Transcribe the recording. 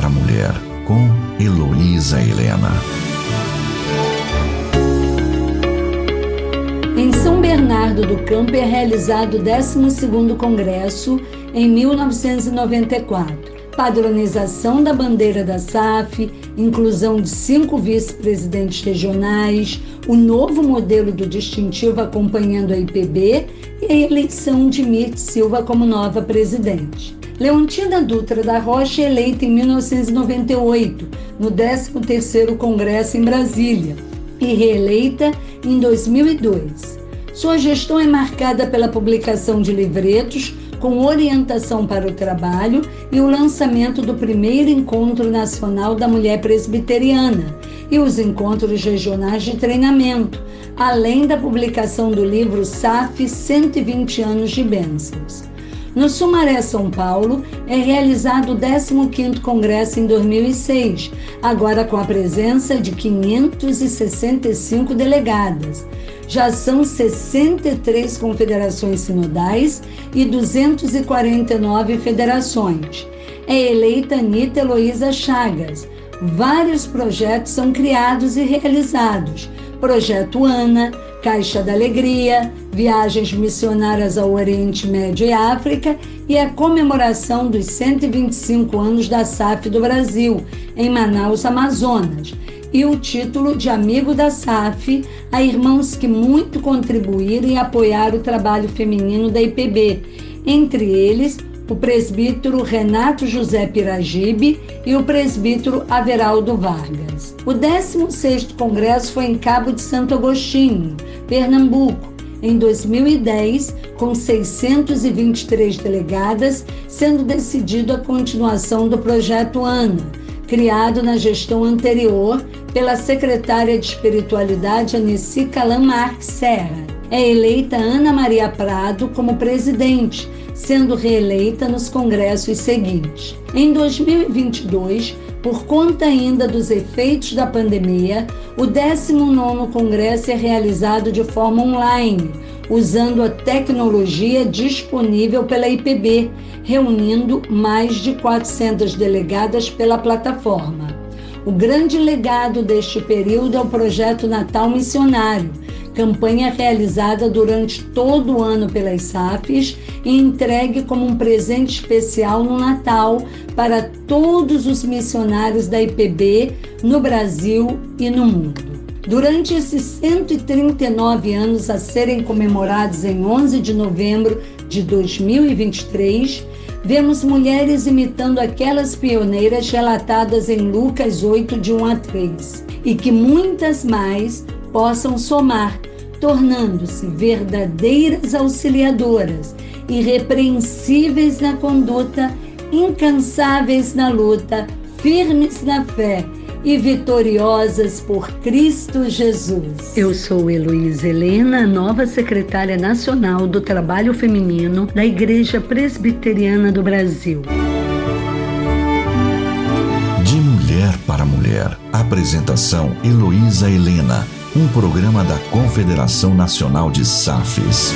para a Mulher, com Heloísa Helena. Em São Bernardo do Campo é realizado o 12º Congresso em 1994 padronização da bandeira da SAF, inclusão de cinco vice-presidentes regionais, o novo modelo do distintivo acompanhando a IPB e a eleição de Mirth Silva como nova presidente. Leontina Dutra da Rocha é eleita em 1998, no 13º Congresso em Brasília, e reeleita em 2002. Sua gestão é marcada pela publicação de livretos com orientação para o trabalho e o lançamento do primeiro Encontro Nacional da Mulher Presbiteriana e os encontros regionais de treinamento, além da publicação do livro SAF 120 anos de bênçãos. No Sumaré, São Paulo, é realizado o 15º Congresso em 2006, agora com a presença de 565 delegadas. Já são 63 confederações sinodais e 249 federações. É eleita Anitta Heloísa Chagas. Vários projetos são criados e realizados. Projeto ANA, Caixa da Alegria, viagens missionárias ao Oriente Médio e África e a comemoração dos 125 anos da SAF do Brasil, em Manaus, Amazonas, e o título de Amigo da SAF a irmãos que muito contribuíram e apoiaram o trabalho feminino da IPB, entre eles o presbítero Renato José Piragibe e o presbítero Averaldo Vargas. O 16º Congresso foi em Cabo de Santo Agostinho, Pernambuco, em 2010, com 623 delegadas, sendo decidido a continuação do projeto ANA, criado na gestão anterior pela secretária de Espiritualidade Anessi Calan Serra. É eleita Ana Maria Prado como presidente, sendo reeleita nos congressos seguintes. Em 2022, por conta ainda dos efeitos da pandemia, o 19º Congresso é realizado de forma online, usando a tecnologia disponível pela IPB, reunindo mais de 400 delegadas pela plataforma. O grande legado deste período é o projeto Natal Missionário, campanha realizada durante todo o ano pelas SAFs e entregue como um presente especial no Natal para todos os missionários da IPB no Brasil e no mundo. Durante esses 139 anos a serem comemorados em 11 de novembro de 2023, vemos mulheres imitando aquelas pioneiras relatadas em Lucas 8, de 1 a 3, e que muitas mais possam somar, tornando-se verdadeiras auxiliadoras, irrepreensíveis na conduta, incansáveis na luta, firmes na fé e vitoriosas por Cristo Jesus. Eu sou Heloísa Helena, nova secretária nacional do Trabalho Feminino da Igreja Presbiteriana do Brasil. De Mulher para Mulher. Apresentação Heloísa Helena um programa da Confederação Nacional de SAFES.